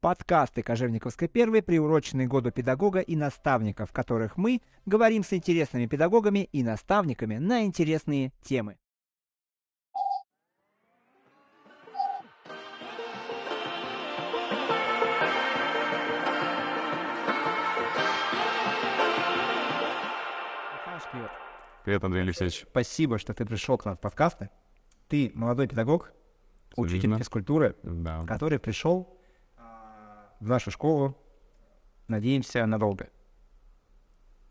Подкасты Кожевниковской первой приурочены году педагога и наставника, в которых мы говорим с интересными педагогами и наставниками на интересные темы. Привет. Привет, Андрей Алексеевич. Спасибо, что ты пришел к нам в подкасты. Ты молодой педагог, учитель Абсолютно. физкультуры, Да. который пришел в нашу школу, надеемся, надолго.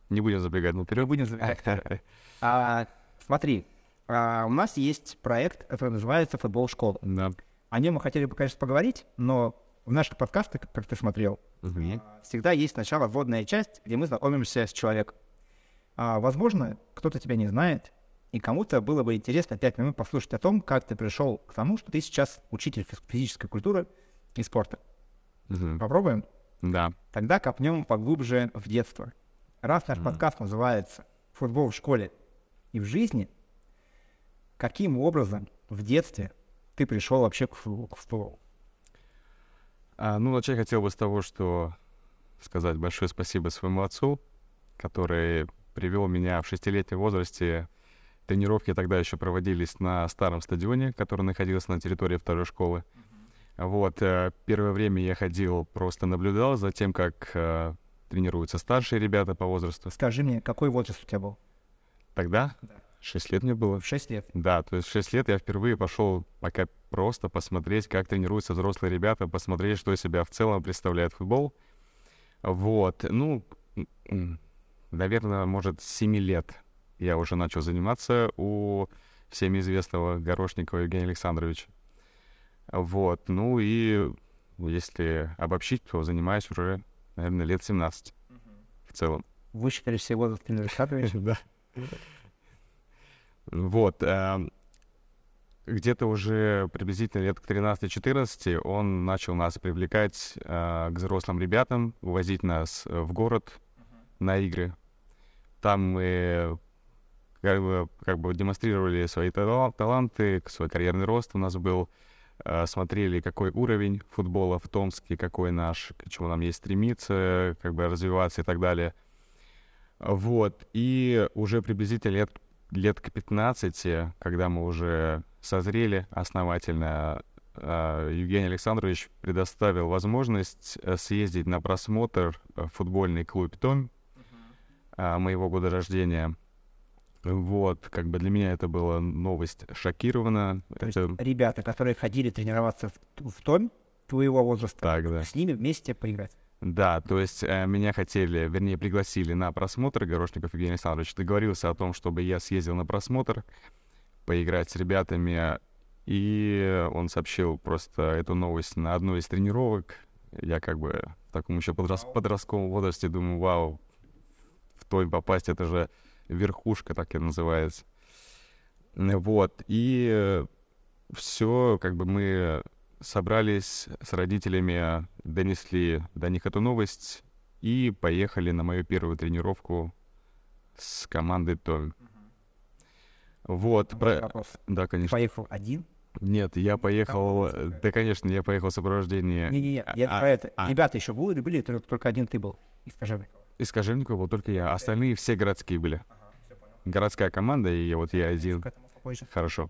Не будем забегать наперед. Не будем забегать А, смотри, а, у нас есть проект, который называется «Футбол школа». Да. О нем мы хотели бы, конечно, поговорить, но в наших подкастах, как ты смотрел, Мгм. всегда есть сначала вводная часть, где мы знакомимся с человеком. А, возможно, кто-то тебя не знает, и кому-то было бы интересно пять минут послушать о том, как ты пришел к тому, что ты сейчас учитель физ- физической культуры и спорта. Мгм. Попробуем? Да. Тогда копнем поглубже в детство. Раз наш подкаст называется «Футбол в школе и в жизни», каким образом в детстве ты пришел вообще к футболу? А, ну, начать хотел бы с того, что сказать большое спасибо своему отцу, который привел меня в шестилетнем возрасте. Тренировки тогда еще проводились на старом стадионе, который находился на территории второй школы. Вот, э, первое время я ходил, просто наблюдал за тем, как э, тренируются старшие ребята по возрасту. Скажи мне, какой возраст у тебя был? Тогда? Шесть лет мне было. 6 лет. Да, то есть в 6 лет я впервые пошел пока просто посмотреть, как тренируются взрослые ребята, посмотреть, что из себя в целом представляет футбол. Вот, ну, м, наверное, может, с 7 лет я уже начал заниматься у всем известного Горошникова Евгения Александровича. Вот, ну и если обобщить, то занимаюсь уже, наверное, лет 17 в целом. Высчитали все возраст Тренера Александровича? Да. Вот. эм, Где-то уже приблизительно лет к 13-14 он начал нас привлекать э, к взрослым ребятам, увозить нас э, в город на игры. Там мы как бы, как бы демонстрировали свои тала- таланты, свой карьерный рост у нас был. Смотрели, какой уровень футбола в Томске, какой наш, к чему нам есть стремиться, как бы развиваться и так далее. Вот. И уже приблизительно лет, лет к 15, когда мы уже созрели основательно, э, Евгений Александрович предоставил возможность э, съездить на просмотр э, в футбольный клуб «Том» э, моего года рождения. Вот, как бы для меня это была новость шокирована. То есть Это- ребята, которые ходили тренироваться в, в том твоего возраста, Так, да. с ними вместе поиграть. Да, то есть э, меня хотели, вернее, пригласили на просмотр Горошников Евгений Александрович. Договорился о том, чтобы я съездил на просмотр, поиграть с ребятами. И он сообщил просто эту новость на одной из тренировок. Я как бы в таком еще подрос- подростковом возрасте думаю, вау, в той попасть, это же верхушка, так и называется. Вот, и все, как бы мы собрались с родителями, донесли до них эту новость и поехали на мою первую тренировку с командой Том. Вот, про- Вопрос. да, конечно. поехал один? Нет, я поехал, э, да, конечно, я поехал в сопровождении Не-не-не, я а, про это. а. Ребята еще были, были, только, только один ты был из Кожевникова. из Кожевникова был только я, остальные все городские были. Городская команда, и вот я один. Хорошо.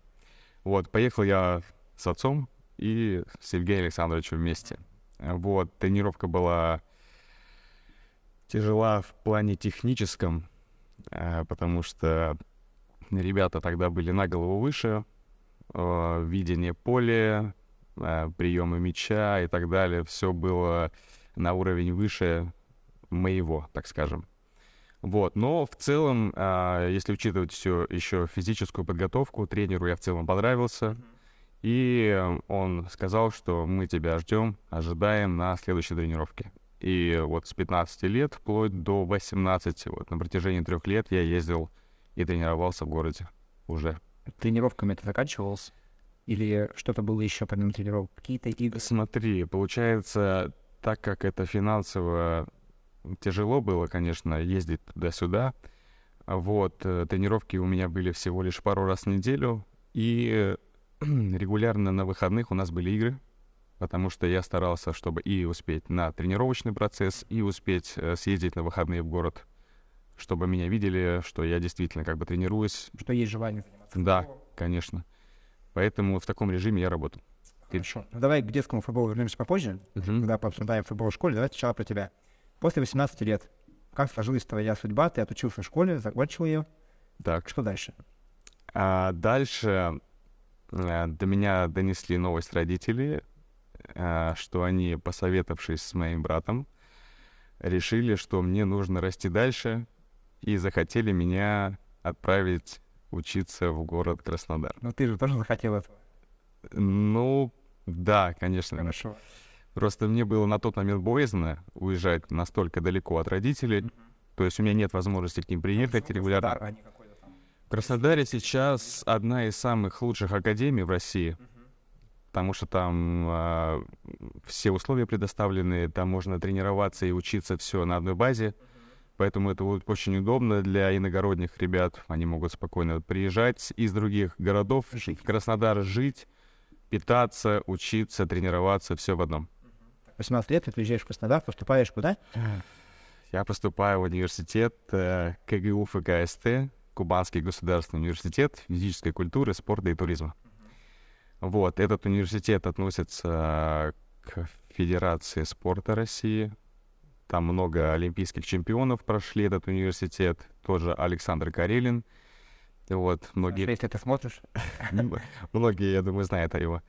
Вот, поехал я с отцом и с Евгением Александровичем вместе. Вот, тренировка была тяжела в плане техническом, э, потому что ребята тогда были на голову выше, э, видение поля, э, приемы мяча и так далее. Все было на уровень выше моего, так скажем. Вот, но в целом, а, если учитывать все еще физическую подготовку, тренеру я в целом понравился. И он сказал, что мы тебя ждем, ожидаем на следующей тренировке. И вот с 15 лет вплоть до 18, вот на протяжении трех лет я ездил и тренировался в городе уже. Тренировками это заканчивалось? Или что-то было еще помимо тренировок? Какие-то игры? Смотри, получается, так как это финансово тяжело было, конечно, ездить туда-сюда, вот, э, тренировки у меня были всего лишь пару раз в неделю, и регулярно на выходных у нас были игры, потому что я старался, чтобы и успеть на тренировочный процесс, и успеть э, съездить на выходные в город, чтобы меня видели, что я действительно как бы тренируюсь. Что есть желание заниматься Да, футболом. конечно. Поэтому в таком режиме я работаю. Хорошо. Ну, давай к детскому футболу вернемся попозже, Мгм. когда пообсуждаем футбол в школе. Давай сначала про тебя. После 18 лет, как сложилась твоя судьба? Ты отучился в школе, закончил ее. Так, Что дальше? А дальше э, до меня донесли новость родители, э, что они, посоветовавшись с моим братом, решили, что мне нужно расти дальше, и захотели меня отправить учиться в город Краснодар. Ну, ты же тоже захотел этого. Ну, да, конечно. Хорошо. Просто мне было на тот момент боязно уезжать настолько далеко от родителей. То есть у меня нет возможности к ним приехать регулярно. А. В Краснодаре сейчас одна из самых лучших академий в России, потому что там а, все условия предоставлены, там можно тренироваться и учиться все на одной базе, поэтому это будет очень удобно для иногородних ребят. Они могут спокойно приезжать из других городов в Краснодар жить, питаться, учиться, тренироваться, все в одном. 18 лет, ты приезжаешь в Краснодар, поступаешь куда? Я поступаю в университет э, КГУ ФКСТ, Кубанский государственный университет физической культуры, спорта и туризма. Вот, этот университет относится к Федерации спорта России. Там много олимпийских чемпионов прошли этот университет. Тоже Александр Карелин. Вот, многие Если ты смотришь. Многие, я думаю, знают о его.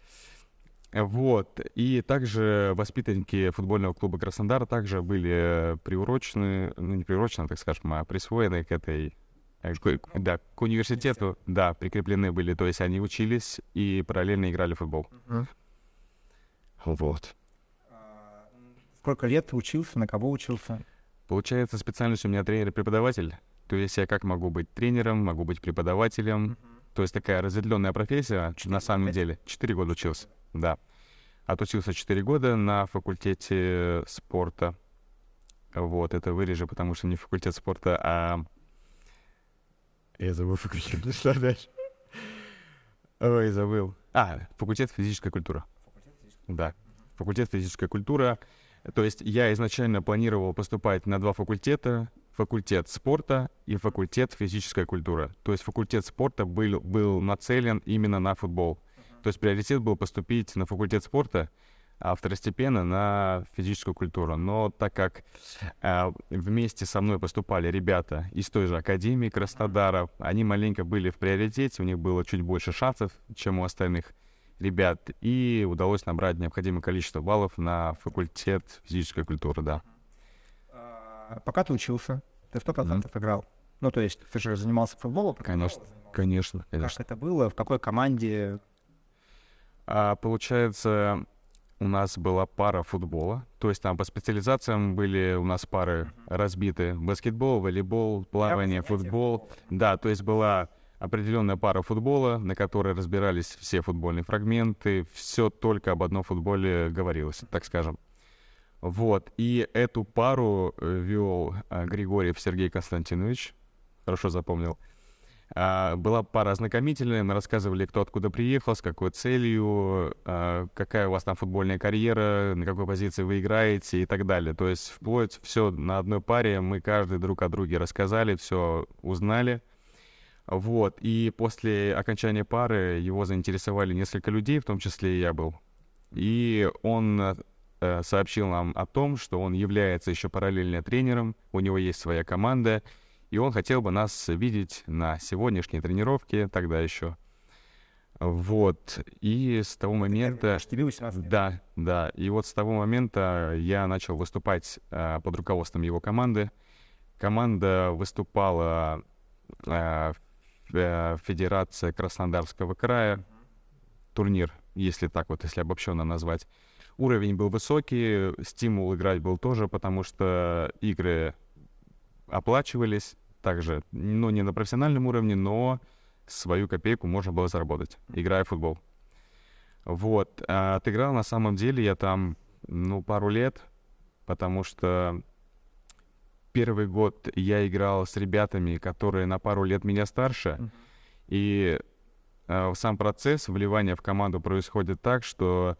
Вот. И также воспитанники футбольного клуба Краснодар также были приурочены, ну не приурочены, так скажем, а присвоены к этой э, к, да, к университету, да, прикреплены были, то есть они учились и параллельно играли в футбол. Вот. Сколько лет ты учился, на кого учился? Получается, специальность у меня тренер-преподаватель. То есть я как могу быть тренером, могу быть преподавателем. То есть такая разветвленная профессия, на самом деле. Четыре года учился, да. Отучился четыре года на факультете спорта. Вот, это вырежу, потому что не факультет спорта, а... Я забыл факультет, что дальше? Ой, забыл. А, факультет физическая культура. Да, факультет физическая культура. То есть я изначально планировал поступать на два факультета. Факультет спорта и факультет физическая культура. То есть факультет спорта был, был нацелен именно на футбол. То есть приоритет был поступить на факультет спорта, а второстепенно на физическую культуру. Но так как э, вместе со мной поступали ребята из той же Академии Краснодара, они маленько были в приоритете, у них было чуть больше шансов, чем у остальных ребят, и удалось набрать необходимое количество баллов на факультет физической культуры, да. А, Пока ты учился, ты сто процентов играл. Ну, то есть ты же занимался футболом. Конечно, конечно, Как конечно. это было? В какой команде? А, получается, у нас была пара футбола, то есть там по специализациям были у нас пары разбиты. Баскетбол, волейбол, плавание, футбол. Да, то есть была определенная пара футбола, на которой разбирались все футбольные фрагменты, все только об одном футболе говорилось, так скажем. Вот, и эту пару э, вел а, Григорьев Сергей Константинович, хорошо запомнил. А, была пара ознакомительная, мы рассказывали, кто откуда приехал, с какой целью, а, какая у вас там футбольная карьера, на какой позиции вы играете и так далее. То есть вплоть все на одной паре, мы каждый друг о друге рассказали, все узнали. Вот, и после окончания пары его заинтересовали несколько людей, в том числе и я был. И он э, сообщил нам о том, что он является еще параллельно тренером, у него есть своя команда, и он хотел бы нас видеть на сегодняшней тренировке, тогда еще. Вот, и с того момента... Аж тебе 18 лет. Да, да. И вот с того момента я начал выступать э, под руководством его команды. Команда выступала э, э, Федерация Краснодарского края. Турнир, если так вот, если обобщенно назвать. Уровень был высокий, стимул играть был тоже, потому что игры оплачивались также, ну, не на профессиональном уровне, но свою копейку можно было заработать, играя в футбол. Вот. А отыграл на самом деле я там, ну, пару лет, потому что первый год я играл с ребятами, которые на пару лет меня старше, Мгм. и э, сам процесс вливания в команду происходит так, что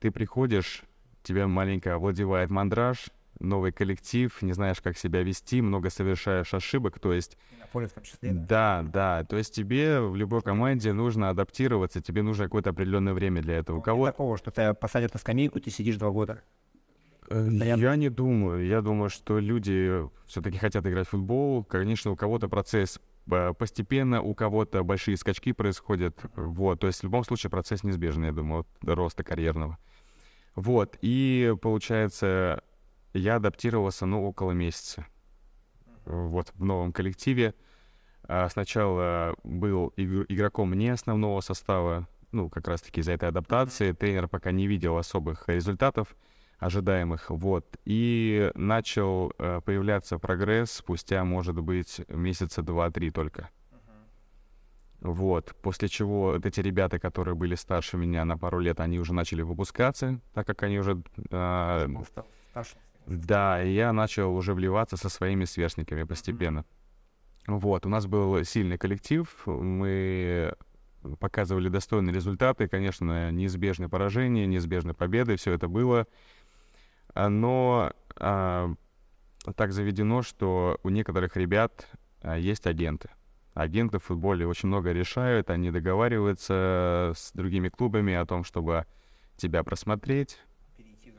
ты приходишь, тебя маленько овладевает мандраж, новый коллектив, не знаешь, как себя вести, много совершаешь ошибок, то есть... На поле в том числе. Да, да, то есть тебе в любой команде нужно адаптироваться, тебе нужно какое-то определенное время для этого. У кого... такого, что тебя посадят на скамейку, ты сидишь два года. Э, Я не думаю. Я думаю, что люди все-таки хотят играть в футбол. Конечно, у кого-то процесс э, постепенно, у кого-то большие скачки происходят. Вот, то есть в любом случае процесс неизбежный, я думаю, от роста карьерного. Вот, и получается, я адаптировался, ну, около месяца. Вот, в новом коллективе. А Сначала был игр- игроком не основного состава, ну, как раз-таки из-за этой адаптации. Тренер пока не видел особых результатов ожидаемых, вот. И начал э, появляться прогресс спустя, может быть, месяца два-три только. Вот, после чего вот эти ребята, которые были старше меня на пару лет, они уже начали выпускаться, так как они уже... а, Стал старшим. Да, и я начал уже вливаться со своими сверстниками постепенно. Вот, у нас был сильный коллектив, мы показывали достойные результаты, конечно, неизбежные поражения, неизбежные победы, все это было. А, Но а, так заведено, что у некоторых ребят а, есть агенты. Агенты в футболе очень много решают, они договариваются с другими клубами о том, чтобы тебя просмотреть,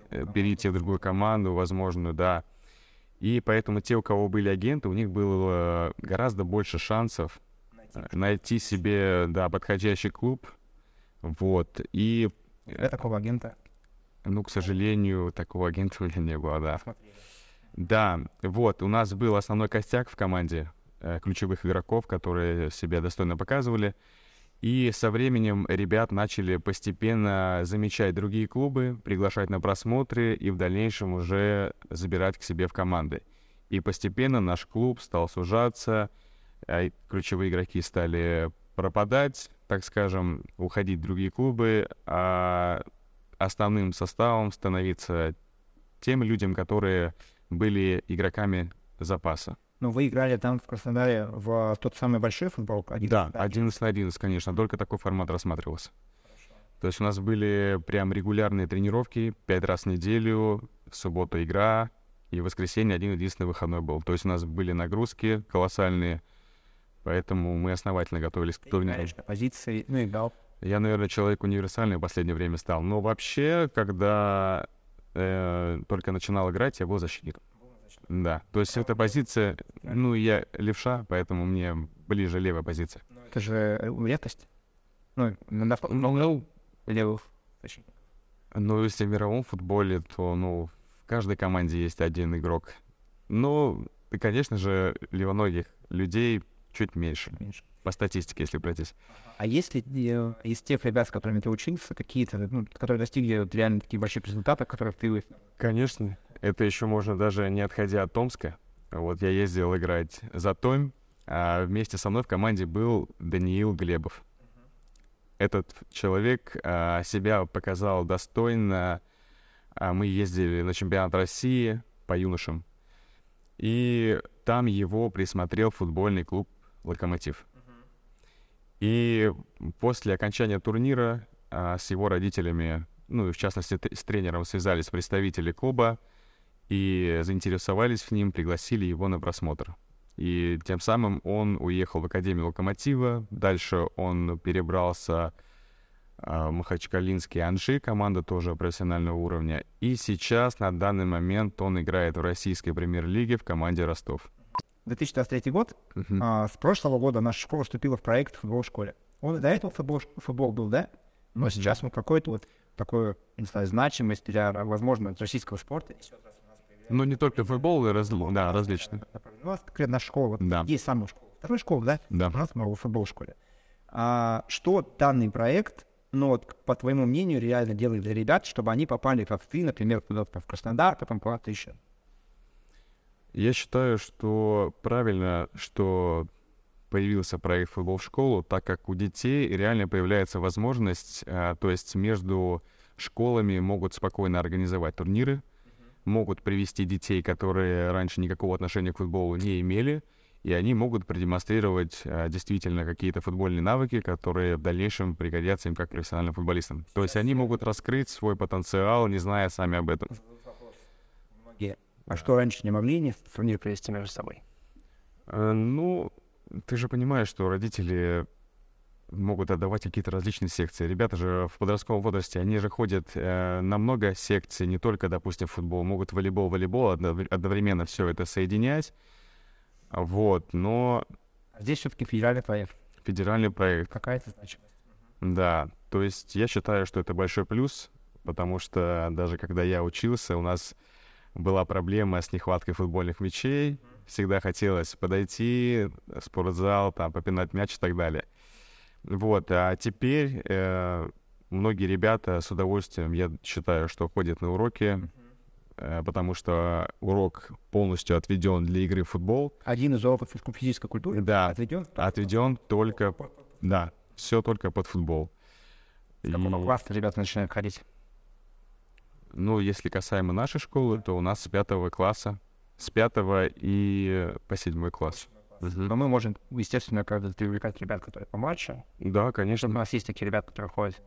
перейти в другую команду, возможно, да. И поэтому те, у кого были агенты, у них было гораздо больше шансов э, найти себе, да, подходящий клуб. Вот. И, Для такого агента ну, к сожалению, такого агента у меня не было, да. посмотрели. Да, вот, у нас был основной костяк в команде э, ключевых игроков, которые себя достойно показывали. И со временем ребят начали постепенно замечать другие клубы, приглашать на просмотры и в дальнейшем уже забирать к себе в команды. И постепенно наш клуб стал сужаться, а ключевые игроки стали пропадать, так скажем, уходить в другие клубы, а основным составом становиться тем людям, которые были игроками запаса. Ну, вы играли там в Краснодаре в тот самый большой футбол? один Да, на 11 на 11, конечно, только такой формат рассматривался. То есть у нас были прям регулярные тренировки, пять раз в неделю, в субботу игра, и в воскресенье один единственный выходной был. То есть у нас были нагрузки колоссальные, поэтому мы основательно готовились к турниру. позиции, ну, играл. Я, наверное, человек универсальный в последнее время стал. Но вообще, когда э, только начинал играть, я был защитником. Да, то есть эта позиция, ну, я левша, поэтому мне ближе левая позиция. Это же э, редкость. Ну, на, ну, левых защитников. Ну, если в мировом футболе, то, ну, в каждой команде есть один игрок. Ну, и, конечно же, левоногих людей чуть меньше, меньше. по статистике, если пройтись. А есть ли э, из тех ребят, с которыми ты учился, какие-то, ну, которые достигли реально таких больших результатов, которых ты... Конечно. Это еще можно даже не отходя от Томска. Вот я ездил играть за Томь, а вместе со мной в команде был Даниил Глебов. Этот человек а, себя показал достойно. А, мы ездили на чемпионат России по юношам. И там его присмотрел футбольный клуб «Локомотив». И после окончания турнира а, с его родителями, ну и в частности с тренером связались представители клуба и заинтересовались в ним, пригласили его на просмотр. И тем самым он уехал в Академию Локомотива, дальше он перебрался а, в Махачкалинский Анжи, команда тоже профессионального уровня. И сейчас, на данный момент, он играет в российской премьер-лиге в команде Ростов. 2023 год, Мгм. а, с прошлого года наша школа вступила в проект «Футбол в школе». Он до этого футбол, футбол был, да? Но сейчас мы какой-то вот такую, не знаю, значимость для, возможно, российского спорта. Ну, не только футбол, и раз... да, различные. У нас конкретно школа, Да. есть самая школа. Вторая школа, да? Да. У нас много футбол в школе. А, что данный проект, ну вот, по твоему мнению, реально делает для ребят, чтобы они попали, как ты, например, куда-то в Краснодар, потом куда-то еще? Я считаю, что правильно, что появился проект «Футбол в школу», так как у детей реально появляется возможность, а, то есть между школами могут спокойно организовать турниры, могут привести детей, которые раньше никакого отношения к футболу не имели, и они могут продемонстрировать а, действительно какие-то футбольные навыки, которые в дальнейшем пригодятся им как профессиональным футболистам. То есть они могут раскрыть свой потенциал, не зная сами об этом. А что раньше не могли не турнир провести между собой? Э, ну, ты же понимаешь, что родители могут отдавать какие-то различные секции. Ребята же в подростковом возрасте, они же ходят э, на много секций, не только, допустим, футбол, могут волейбол, волейбол одновременно все это соединять. Вот, но... А здесь все-таки федеральный проект. Федеральный проект. Какая-то значимость. Да, то есть я считаю, что это большой плюс, потому что даже когда я учился, у нас была проблема с нехваткой футбольных мячей. Всегда хотелось подойти в спортзал, там, попинать мяч и так далее. Вот, а теперь э, многие ребята с удовольствием, я считаю, что ходят на уроки, э, потому что урок полностью отведен для игры в футбол. Один из уроков физической культуры да, отведен, отведен только, да, все только под футбол. С какого и... класса ребята начинают ходить? Ну, если касаемо нашей школы, то у нас с пятого класса, с пятого и по седьмой класс. Но мы можем, естественно, как-то привлекать ребят, которые помладше. Да, конечно. У нас есть такие ребята, которые ходят.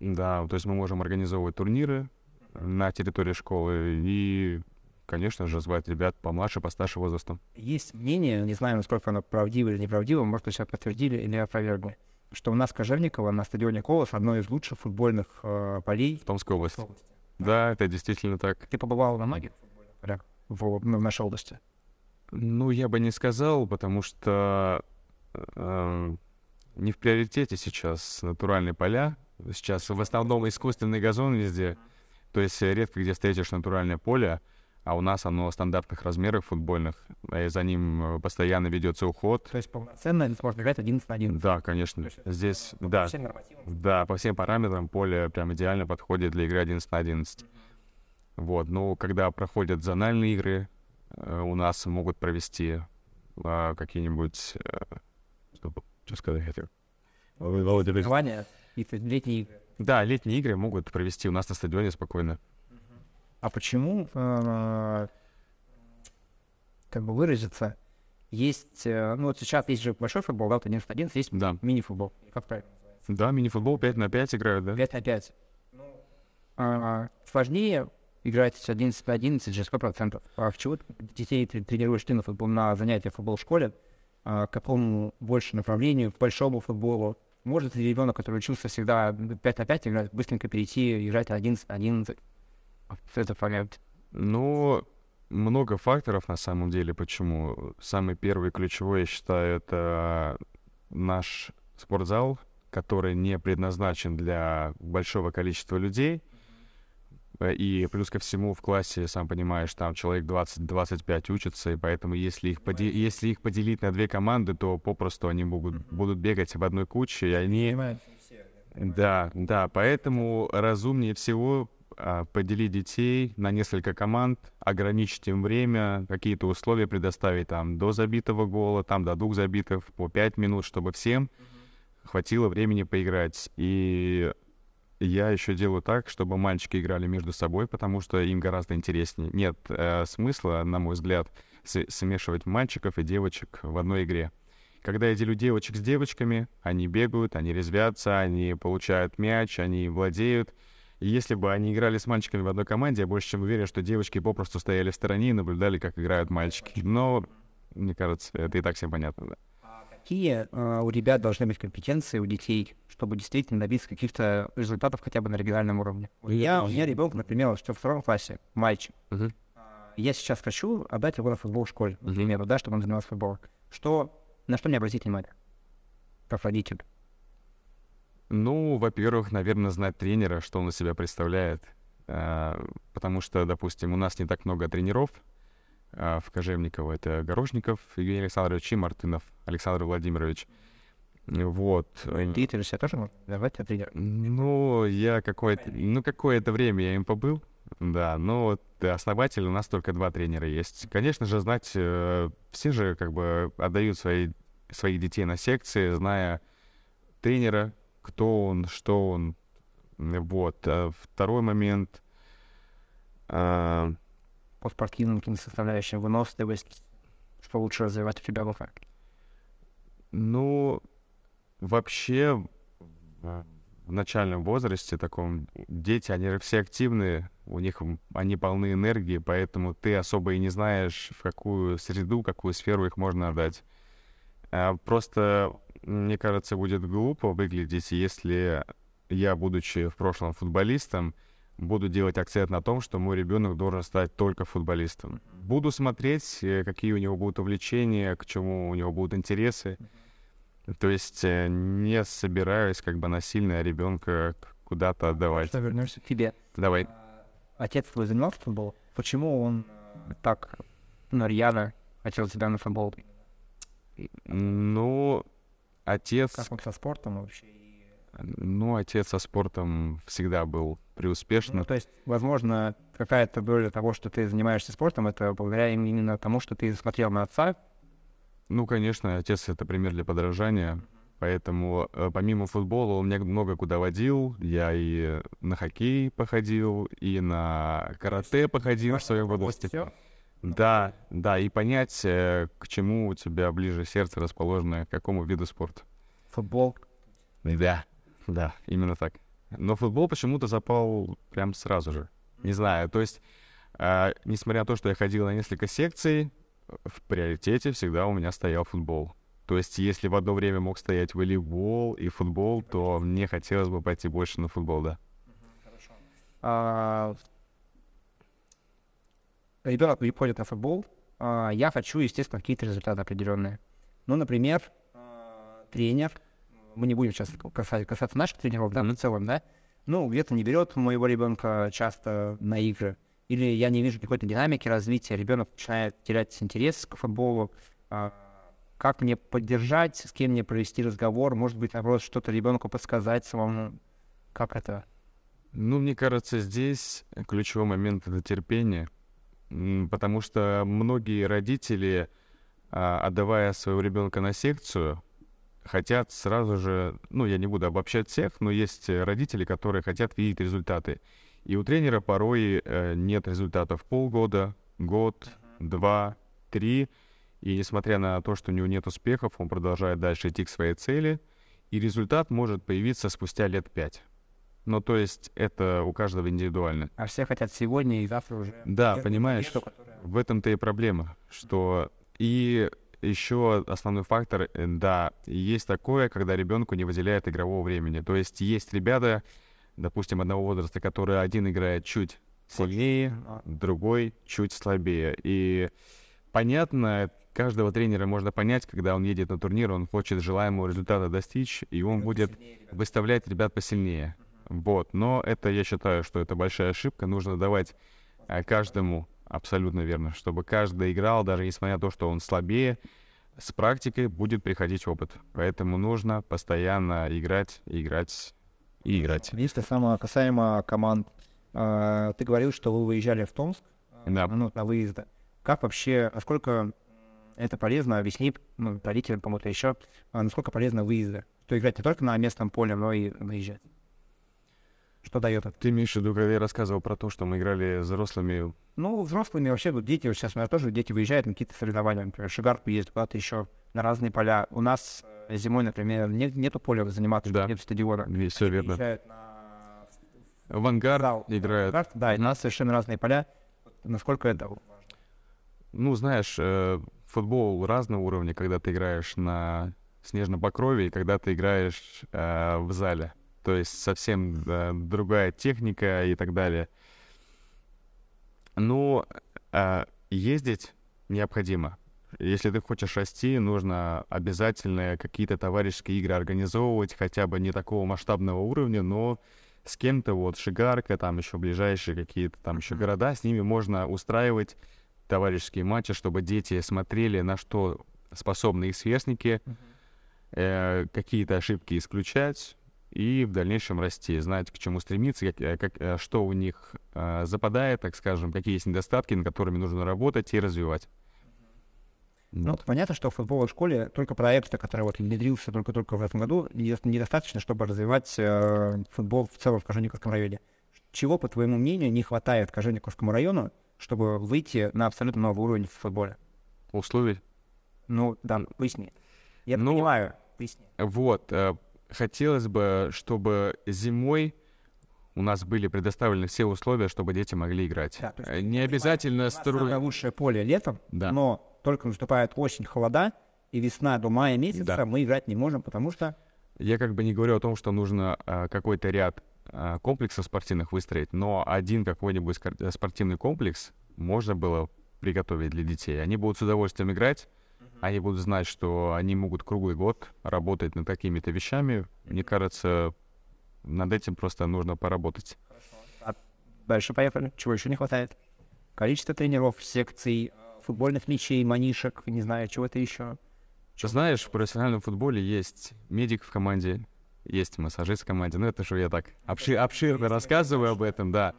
Да, то есть мы можем организовывать турниры на территории школы и, конечно же, звать ребят помладше, постарше возрастом. Есть мнение, не знаю, насколько оно правдиво или неправдиво, может, сейчас подтвердили или опровергли, что у нас в Кожевниково на стадионе Колос одно из лучших футбольных э, полей в Томской области. Да, это действительно так. Ты побывал на многих полях в, в нашей области? Ну, я бы не сказал, потому что э, не в приоритете сейчас натуральные поля. Сейчас в основном искусственный газон везде. То есть редко где встретишь натуральное поле, а у нас оно стандартных размеров футбольных, и за ним постоянно ведется уход. То есть полноценно можно играть 11 на 11? Да, конечно. Здесь, по да, всем да, по всем параметрам поле прям идеально подходит для игры 11 на 11. Вот, но когда проходят зональные игры, э, у нас могут провести э, какие-нибудь... Э, что, сказать хотел? Соревнования летние игры. Да, летние игры могут провести у нас на стадионе спокойно. А почему, э, как бы выразиться, есть, э, ну вот сейчас есть же большой футбол, да, вот 11 11, есть да. мини-футбол, как правильно? Да, мини-футбол 5 на 5 играют, да? 5 на 5. Ну, а, сложнее играть 11 на 11 же 100%. А в чего детей тренируешь ты на футбол, на занятия в футбол школе? А, к какому больше направлению, к большому футболу? Может ли ребенок, который учился всегда 5 на 5 играть, быстренько перейти и играть 11 на 11? Это понять. Ну, много факторов на самом деле, почему. Самый первый ключевой, я считаю, это наш спортзал, который не предназначен для большого количества людей. И плюс ко всему в классе, сам понимаешь, там человек 20-25 учатся, и поэтому если их, поде- если их поделить на две команды, то попросту они могут, будут бегать в одной куче, и они... Да, да, поэтому разумнее всего а, поделить детей на несколько команд, ограничить им время, какие-то условия предоставить там до забитого гола, там до двух забитых по пять минут, чтобы всем хватило времени поиграть. И я еще делаю так, чтобы мальчики играли между собой, потому что им гораздо интереснее. Нет э, смысла, на мой взгляд, смешивать мальчиков и девочек в одной игре. Когда я делю девочек с девочками, они бегают, они резвятся, они получают мяч, они владеют — и если бы они играли с мальчиками в одной команде, я больше чем уверен, что девочки попросту стояли в стороне и наблюдали, как играют мальчики. Но, мне кажется, это и так всем понятно, да. Какие э, у ребят должны быть компетенции у детей, чтобы действительно добиться каких-то результатов хотя бы на региональном уровне? Я, у меня ребенок, например, что в втором классе, мальчик. Uh-huh. Я сейчас хочу отдать его на футбол в школе, например, да, чтобы он занимался футболом. Что, на что мне обратить внимание, как родитель? Ну, во-первых, наверное, знать тренера, что он из себя представляет. А, потому что, допустим, у нас не так много тренеров в Кожевниково. Это Горожников Евгений Александрович и Мартынов Александр Владимирович. Вот. Ты, ты же себя тоже можешь давать тренер? Ну, я какое-то, ну, какое-то время я им побыл. Да, но вот основатель у нас только два тренера есть. Конечно же, знать, э, все же как бы отдают свои, своих детей на секции, зная тренера, кто он, что он. Вот. А второй момент. А... По спортивным составляющим выносливость, что лучше развивать у тебя в Ну, вообще, в начальном возрасте таком, дети, они все активные, у них, они полны энергии, поэтому ты особо и не знаешь, в какую среду, какую сферу их можно отдать. А просто, мне кажется, будет глупо выглядеть, если я, будучи в прошлом футболистом, буду делать акцент на том, что мой ребенок должен стать только футболистом. Буду смотреть, э, какие у него будут увлечения, к чему у него будут интересы. То есть э, не собираюсь как бы насильно ребенка куда-то отдавать. Что вернешься к тебе. Давай. А, отец твой занимался футболом? Почему он э, так ну, рьяно хотел тебя на футбол? Ну, отец... Как он со спортом вообще? Ну, отец со спортом всегда был преуспешным. Ну, то есть, возможно, какая-то доля того, что ты занимаешься спортом, это благодаря именно тому, что ты смотрел на отца. Ну, конечно, отец — это пример для подражания. Поэтому э, помимо футбола он меня много куда водил. Я и на хоккей походил, и на карате походил в своем возрасте. Да, да, и понять, э, к чему у тебя ближе сердце расположено, к какому виду спорта. Футбол. Да. Да, именно так. Но футбол почему-то запал прям сразу же. Не знаю, то есть, э, несмотря на то, что я ходил на несколько секций, в приоритете всегда у меня стоял футбол. То есть, если в одно время мог стоять волейбол и футбол, то мне хотелось бы пойти больше на футбол, да. Хорошо. А, ребенок приходит на футбол, а, я хочу, естественно, какие-то результаты определенные. Ну, например, тренер мы не будем сейчас касаться, касаться наших тренеров, да, но в целом, да, ну, где-то не берет моего ребенка часто на игры, или я не вижу какой-то динамики развития, ребенок начинает терять интерес к футболу, а, как мне поддержать, с кем мне провести разговор, может быть, наоборот, что-то ребенку подсказать самому, как это? Ну, мне кажется, здесь ключевой момент — это терпение, потому что многие родители, а, отдавая своего ребенка на секцию, хотят сразу же, ну, я не буду обобщать всех, но есть э, родители, которые хотят видеть результаты. И у тренера порой э, нет результатов полгода, год, два, три. И несмотря на то, что у него нет успехов, он продолжает дальше идти к своей цели, и результат может появиться спустя лет пять. Ну, то есть это у каждого индивидуально. А все хотят сегодня и завтра уже. Да, понимаешь, победу, которая... в этом-то и проблема, что и еще основной фактор, э, да, есть такое, когда ребенку не выделяет игрового времени. То есть есть ребята, допустим, одного возраста, которые один играет чуть сильнее, другой чуть слабее. И понятно, каждого тренера можно понять, когда он едет на турнир, он хочет желаемого результата достичь, и он будет выставлять ребят посильнее. Вот, но это, я считаю, что это большая ошибка. Нужно давать э, каждому Абсолютно верно. Чтобы каждый играл, даже несмотря на то, что он слабее, с практикой будет приходить опыт. Поэтому нужно постоянно играть, играть и играть. Если самое касаемо команд, э, ты говорил, что вы выезжали в Томск да. ну, на выезды. Как вообще, насколько это полезно, объясни ну, родителям, кому-то еще, а насколько полезно выезды? То играть не только на местном поле, но и выезжать. Что дает это? Ты когда я рассказывал про то, что мы играли взрослыми? Ну, взрослыми вообще, вот дети, вот сейчас у меня тоже дети выезжают на какие-то соревнования, например, Шигарку ездят куда-то еще на разные поля. У нас э, зимой, например, нет, нету поля заниматься, да. нет стадиона. Все верно. На... В ангар Зал. играют. Ангар, да, и у нас совершенно разные поля. Насколько это важно? Ну, знаешь, э, футбол разного уровня, когда ты играешь на снежном покрове и когда ты играешь э, в зале то есть совсем да, другая техника и так далее. Но э, ездить необходимо. Если ты хочешь расти, нужно обязательно какие-то товарищеские игры организовывать, хотя бы не такого масштабного уровня, но с кем-то, вот Шигарка, там еще ближайшие какие-то там еще города, с ними можно устраивать товарищеские матчи, чтобы дети смотрели, на что способны их сверстники, э, какие-то ошибки исключать, и в дальнейшем расти, знать, к чему стремиться, как, э, как, э, что у них э, западает, так скажем, какие есть недостатки, над которыми нужно работать и развивать. Ну, вот. понятно, что в футболной школе только проект, который вот внедрился только-только в этом году, недостаточно, чтобы развивать э, футбол в целом в Кожевниковском районе. Чего, по твоему мнению, не хватает Кожевниковскому району, чтобы выйти на абсолютно новый уровень в футболе? Условий. Ну, да, поясни. Я Ну, понимаю, поясни. Вот, э, хотелось бы, чтобы зимой у нас были предоставлены все условия, чтобы дети могли играть. Да, есть Э, Не обязательно строить... лучшее поле летом, Да. но только наступает осень, холода, и весна до мая месяца Да. мы играть не можем, потому что Я как бы не говорю о том, что нужно э, какой-то ряд э, комплексов спортивных выстроить, но один какой-нибудь спортивный комплекс можно было приготовить для детей. Они будут с удовольствием играть, они будут знать, что они могут круглый год работать над какими-то вещами. Мне кажется, над этим просто нужно поработать. дальше поехали. Чего еще не хватает? Количество тренеров, секций, э, футбольных мячей, манишек, не знаю, чего-то еще. Знаешь, в профессиональном футболе есть медик в команде, есть массажист в команде. Ну, это же я так обши- обширно рассказываю об этом, да.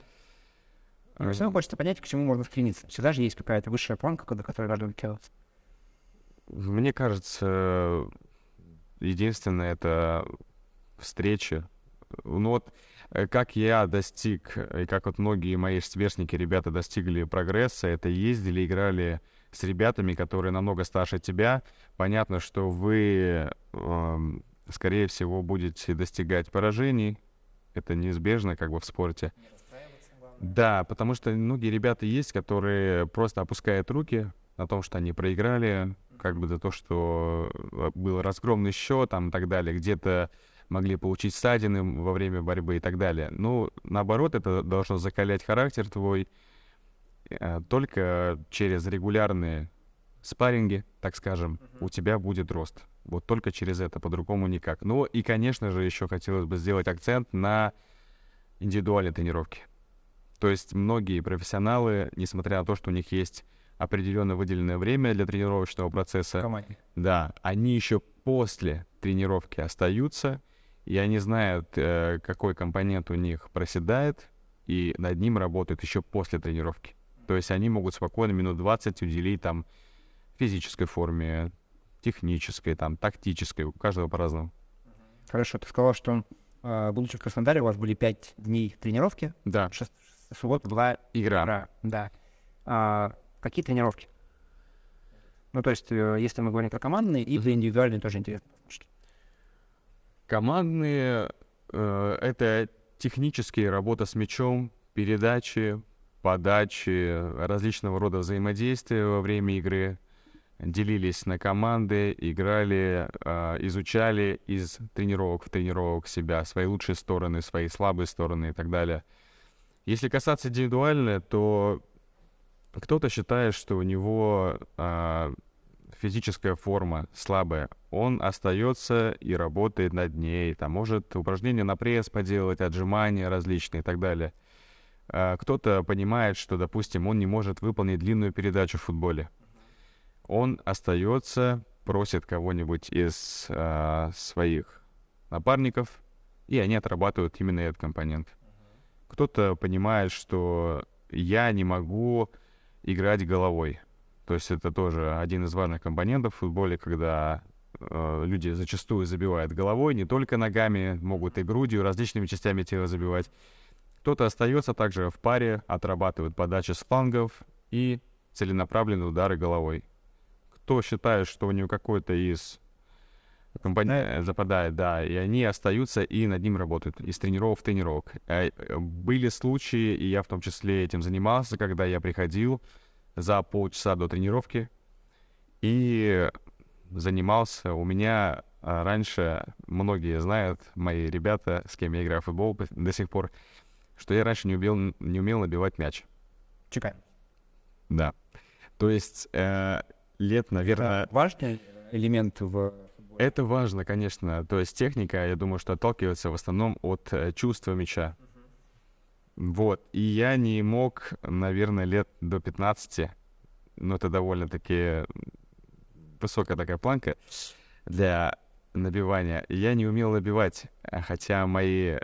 Э, Все хочется понять, к чему можно стремиться. Всегда же есть какая-то высшая планка, до которой надо дотягиваться. Мне кажется, единственное это встреча. Ну вот, э, как я достиг, и как вот многие мои сверстники, ребята, достигли прогресса, это ездили, играли с ребятами, которые намного старше тебя. Понятно, что вы, эм, скорее всего, будете достигать поражений. Это неизбежно, как бы в спорте. Да, потому что многие ребята есть, которые просто опускают руки на том, что они проиграли, как бы за то, что э, был разгромный счет там и так далее, где-то могли получить ссадины во время борьбы и так далее. Ну, наоборот, это должно закалять характер твой э, только через регулярные спарринги, так скажем, у тебя будет рост. Вот только через это, по-другому никак. Ну и, конечно же, еще хотелось бы сделать акцент на индивидуальной тренировке. То есть многие профессионалы, несмотря на то, что у них есть определенно выделенное время для тренировочного процесса, команде. да, они еще после тренировки остаются, и они знают, э, какой компонент у них проседает, и над ним работают еще после тренировки. То есть они могут спокойно минут 20 уделить там физической форме, технической, там, тактической, у каждого по-разному. Хорошо, ты сказал, что э, будучи в Краснодаре, у вас были пять дней тренировки, Да, шест- суббота была игра. игра. Да. А, какие тренировки? Ну, то есть, э, если мы говорим про командные и про индивидуальные, тоже интересно. Командные э, это технические работа с мячом, передачи, подачи, различного рода взаимодействия во время игры. Делились на команды, играли, э, изучали из тренировок в тренировок себя, свои лучшие стороны, свои слабые стороны и так далее. Если касаться индивидуально, то кто-то считает, что у него а, физическая форма слабая, он остается и работает над ней, там может упражнения на пресс поделать, отжимания различные и так далее. А, Кто-то понимает, что, допустим, он не может выполнить длинную передачу в футболе. Он остается, просит кого-нибудь из а, своих напарников, и они отрабатывают именно этот компонент. Кто-то понимает, что я не могу играть головой. То есть это тоже один из важных компонентов в футболе, когда э, люди зачастую забивают головой, не только ногами, могут и грудью, различными частями тела забивать. Кто-то остается также в паре, отрабатывает подачи с флангов и целенаправленные удары головой. Кто считает, что у него какой-то из компонентов западает, да, и они остаются и над ним работают, из тренировок в тренировок. Э, Были случаи, и я в том числе этим занимался, когда я приходил за полчаса до тренировки и занимался. У меня а, раньше, многие знают, мои ребята, с кем я играю в футбол до сих пор, что я раньше не умел, не умел набивать мяч. Чекаем. Да. То есть э, лет, наверное, Это важный элемент в. Это важно, конечно. То есть техника, я думаю, что отталкивается в основном от э, чувства мяча. Вот. И я не мог, наверное, лет до 15, но это довольно-таки высокая такая планка для набивания. Я не умел набивать, а хотя мои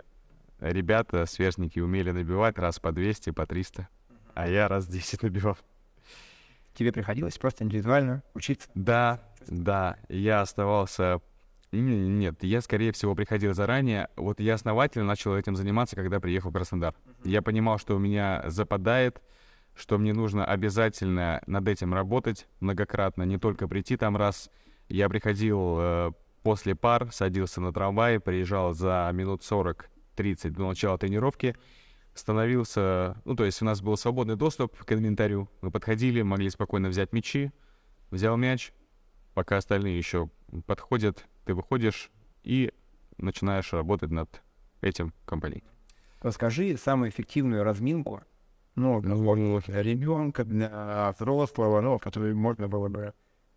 ребята, сверстники, умели набивать раз по 200, по 300, а я раз 10 набивал. Тебе приходилось просто индивидуально учиться. Да, да, я оставался... Нет, я, скорее всего, приходил заранее. Вот я основательно начал этим заниматься, когда приехал в Краснодар. Я понимал, что у меня западает, что мне нужно обязательно над этим работать многократно, не только прийти там раз. Я приходил э, после пар, садился на трамвай, приезжал за минут 40-30 до начала тренировки, становился, ну, то есть у нас был свободный доступ к инвентарю. Мы подходили, могли спокойно взять мячи, взял мяч, пока остальные еще подходят, ты выходишь и начинаешь работать над этим компонией. Расскажи самую эффективную разминку, ну, для ребенка, для взрослого, ну, который можно было бы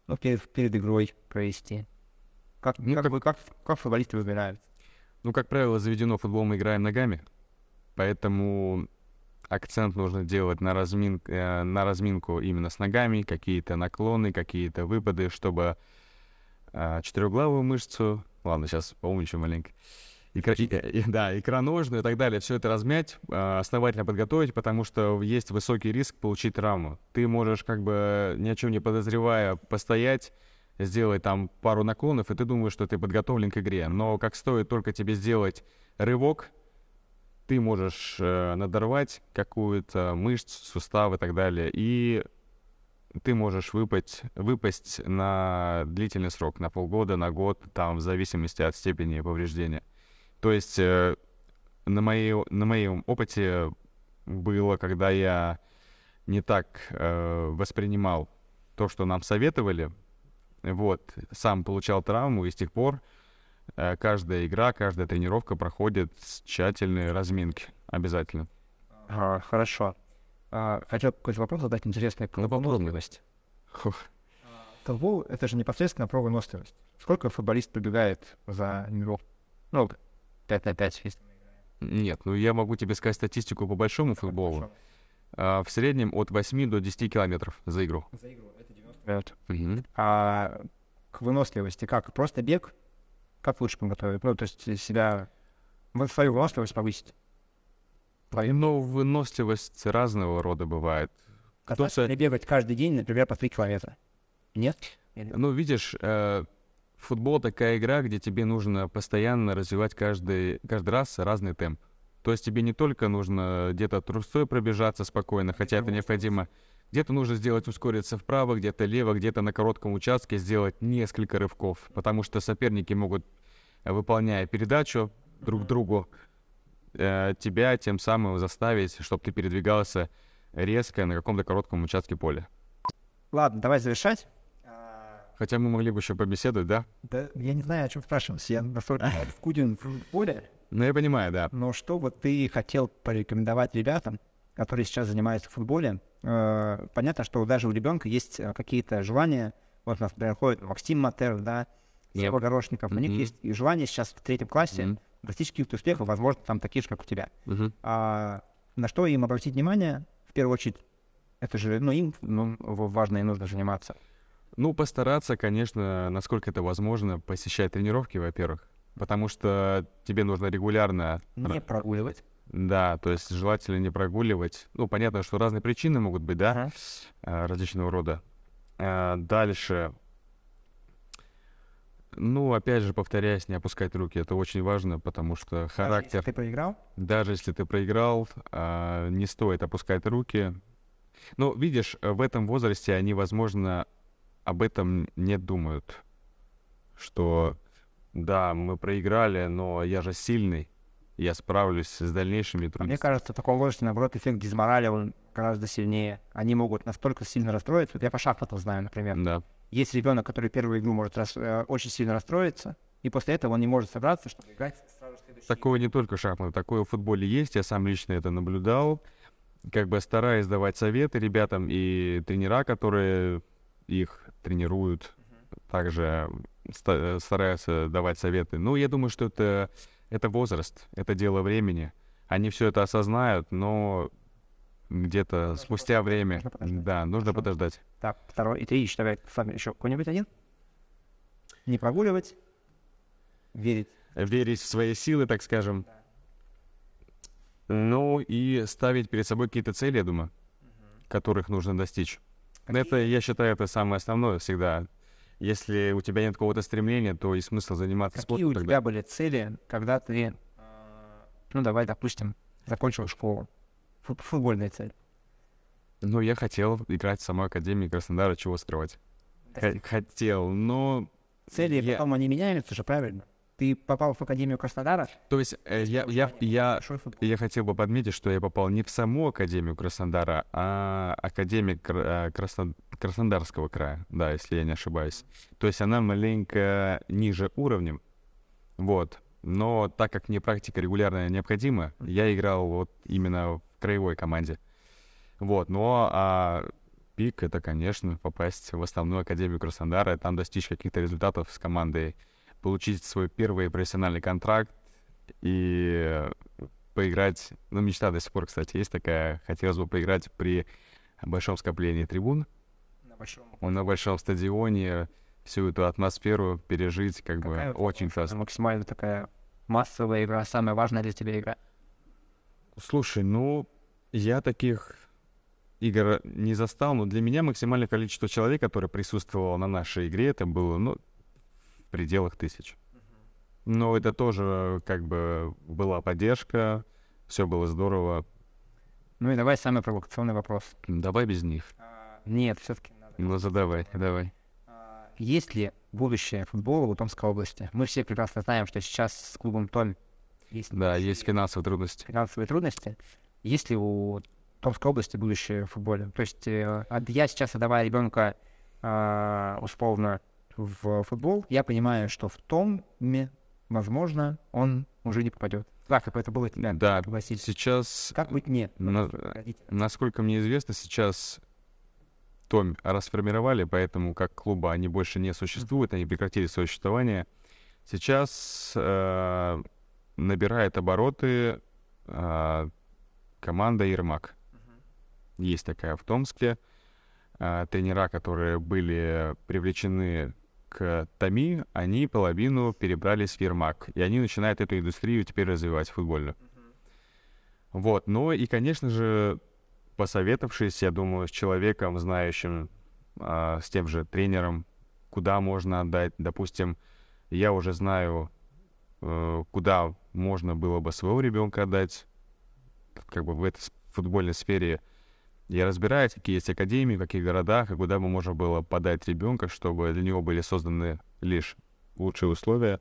ну, перед, перед игрой провести. Как, ну, как, как, как, как футболисты выбирают? Ну, как правило, заведено футбол мы играем ногами, поэтому акцент нужно делать на, размин, э, на разминку именно с ногами, какие-то наклоны, какие-то выпады, чтобы э, четырехглавую мышцу, ладно, сейчас поумничаю маленько, и, да, икроножную и так далее, все это размять, э, основательно подготовить, потому что есть высокий риск получить травму. Ты можешь как бы ни о чем не подозревая постоять, сделать там пару наклонов, и ты думаешь, что ты подготовлен к игре. Но как стоит только тебе сделать рывок, ты можешь э, надорвать какую-то мышцу, сустав и так далее, и ты можешь выпасть, выпасть на длительный срок, на полгода, на год, там, в зависимости от степени повреждения. То есть э, на, моей, на моем опыте было, когда я не так э, воспринимал то, что нам советовали, вот, сам получал травму, и с тех пор каждая игра, каждая тренировка проходит с тщательной разминки. Обязательно. А, хорошо. А, хотел какой-то вопрос задать интересный про выносливость. Футбол — это же непосредственно про выносливость. Сколько футболист пробегает за тренировку? Ну, 5 на 5, если Нет, ну я могу тебе сказать статистику по большому футболу. А, в среднем от 8 до 10 километров за игру. За игру, это 90 минут. Угу. А к выносливости как? Просто бег? Как лучше подготовить? Ну, то есть себя, свою выносливость повысить? Ну, выносливость разного рода бывает. Кто-то... Не бегать каждый день, например, по 3 километра. Нет? Ну, видишь, э, футбол такая игра, где тебе нужно постоянно развивать каждый, каждый раз разный темп. То есть тебе не только нужно где-то трусой пробежаться спокойно, хотя это необходимо. Где-то нужно сделать ускориться вправо, где-то лево, где-то на коротком участке сделать несколько рывков, потому что соперники могут, выполняя передачу друг другу, э, тебя тем самым заставить, чтобы ты передвигался резко на каком-то коротком участке поля. Ладно, давай завершать. Хотя мы могли бы еще побеседовать, да? Да, я не знаю, о чем спрашивать. Я настолько вкуден в поле. Ну, я понимаю, да. Но что вот ты хотел порекомендовать ребятам, которые сейчас занимаются в футболе? Э, понятно, что даже у ребенка есть э, какие-то желания. Вот у нас приходит Максим Матер, да, Сева Горошников. У них есть и желание сейчас в третьем классе достичь каких-то успехов, возможно, там такие же, как у тебя. А на что им обратить внимание? В первую очередь, это же, ну, им ну, важно и нужно заниматься. Ну, постараться, конечно, насколько это возможно, посещать тренировки, во-первых, потому что тебе нужно регулярно... Не прогуливать. Да, то есть желательно не прогуливать. Ну, понятно, что разные причины могут быть, да, uh-huh. различного рода. А, дальше. Ну, опять же, повторяюсь, не опускать руки. Это очень важно, потому что характер... Даже если ты проиграл? Даже если ты проиграл, а, не стоит опускать руки. Ну, видишь, в этом возрасте они, возможно, об этом не думают. Что да, мы проиграли, но я же сильный, я справлюсь с дальнейшими трудностями. Мне кажется, в таком возрасте, наоборот, эффект дизморали, он гораздо сильнее. Они могут настолько сильно расстроиться. Вот я по шахматам знаю, например. Да. Есть ребенок, который первую игру может рас... Э, очень сильно расстроиться, и после этого он не может собраться, чтобы играть сразу следующий. Такое не только шахматы, такое в футболе есть, я сам лично это наблюдал. Как бы стараясь давать советы ребятам и тренера, которые их тренируют, также стараются давать советы. Ну, я думаю, что это, это возраст, это дело времени. Они все это осознают, но где-то спустя время, нужно да, нужно Хорошо. подождать. Так, второй и третий, давай с вами еще какой-нибудь один. Не прогуливать, верить. Верить в свои силы, так скажем. Да. Ну и ставить перед собой какие-то цели, я думаю, угу. которых нужно достичь. Какие... Это, я считаю, это самое основное всегда. Если у тебя нет какого-то стремления, то и смысл заниматься Какие спортом. Какие у тогда. тебя были цели, когда ты, ну давай, допустим, закончил школу? Фут футбольная цель. Ну, я хотел играть в самой Академии Краснодара, чего скрывать. Х- хотел, но... Цели Я- потом они меняются же, правильно? Ты попал в Академию Краснодара? То есть э, я, я, я, я хотел бы подметить, что я попал не в саму Академию Краснодара, а Академию э, Красно- Краснодарского края, да, если я не ошибаюсь. То есть она маленько ниже уровнем, вот. Но так как мне практика регулярная необходима, я играл вот именно в краевой команде. Вот, но а пик — это, конечно, попасть в основную Академию Краснодара, там достичь каких-то результатов с командой, получить свой первый профессиональный контракт и поиграть... Ну, мечта до сих пор, кстати, есть такая. Хотелось бы поиграть при большом скоплении трибун, На большом. на большом стадионе, всю эту атмосферу пережить, как Какая бы очень классно. Максимально такая массовая игра, самая важная для тебя игра. Слушай, ну, я таких игр не застал, но для меня максимальное количество человек, которое присутствовало на нашей игре, это было, ну, пределах тысяч. Но это тоже, как бы, была поддержка, все было здорово. Ну и давай самый провокационный вопрос. Давай без них. Нет, все-таки надо. Ну, задавай, давай. А, Есть ли будущее футбола в Томской области? Мы все прекрасно знаем, что сейчас с клубом Том есть Да, есть финансовые трудности. финансовые трудности. Есть ли у Томской области будущее в футболе? То есть э, от- я сейчас отдавая ребенка а, условно в футбол, я понимаю, что в Томе, возможно, он уже не попадет. Как это было тебя? Да, Согласись. сейчас, Как быть нет? на- Родители. насколько мне известно, сейчас Том расформировали, поэтому как клуба они больше не существуют, они прекратили свое существование. Сейчас э, набирает обороты э, команда Ермак. Есть такая в Томске. Э, тренера, которые были привлечены к Томи, они половину перебрались в Ермак. И они начинают эту индустрию теперь развивать футбольную. Вот, ну и, конечно же, посоветовавшись, я думаю, с человеком, знающим, а, с тем же тренером, куда можно отдать. Допустим, я уже знаю, э, куда можно было бы своего ребенка отдать. Как бы в этой футбольной сфере я разбираюсь, какие есть академии, в каких городах, и куда бы можно было подать ребенка, чтобы для него были созданы лишь лучшие условия.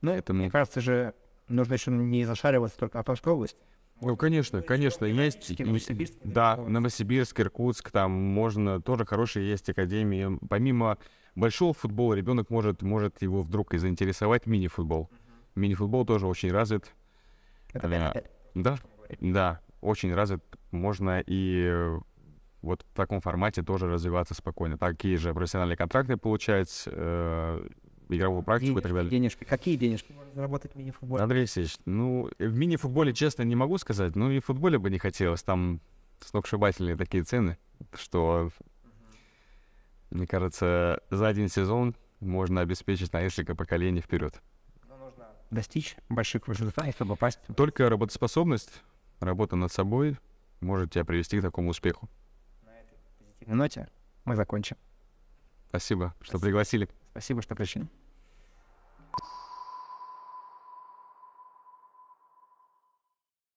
Ну, Поэтому- мне кажется же, нужно еще не зашариваться только на Томской области. Ну, конечно, конечно, есть. Новосибирск, Да, Новосибирск. Иркутск, там можно тоже хорошие есть академии. Помимо большого футбола, ребенок может, может его вдруг и заинтересовать мини-футбол. Мини-футбол тоже очень развит. Это опять- Да, да, очень развит. Можно и вот в таком формате тоже развиваться спокойно. Такие же профессиональные контракты получать, э, игровую практику и так денежки, далее. денежки. Какие денежки можно заработать в мини-футболе? Андрей Алексеевич, ну, в мини-футболе, честно, не могу сказать, ну и в футболе бы не хотелось. Там сногсшибательные такие цены, что, мне кажется, за один сезон можно обеспечить на несколько поколений вперед. Достичь больших результатов, чтобы попасть. Только работоспособность, работа над собой может тебя привести к такому успеху. В ноте мы закончим. Спасибо, что пригласили. Спасибо, что пришли.